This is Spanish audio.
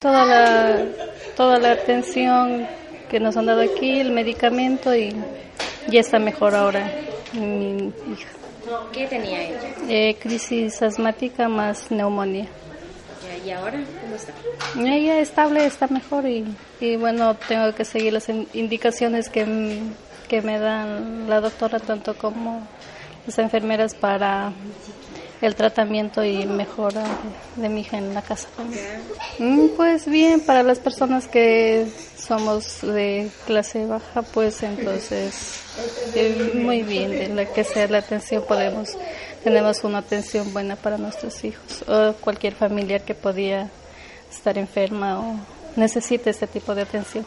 Toda la, toda la atención que nos han dado aquí, el medicamento y ya está mejor ahora mi hija. ¿Qué tenía ella? Eh, crisis asmática más neumonía. ¿Y ahora cómo está? Ella estable, está mejor y, y bueno, tengo que seguir las indicaciones que, que me dan la doctora, tanto como las enfermeras para el tratamiento y mejora de, mi hija en la casa. Mm, pues bien, para las personas que somos de clase baja, pues entonces eh, muy bien, de la que sea la atención podemos, tenemos una atención buena para nuestros hijos o cualquier familiar que podía estar enferma o necesite este tipo de atención.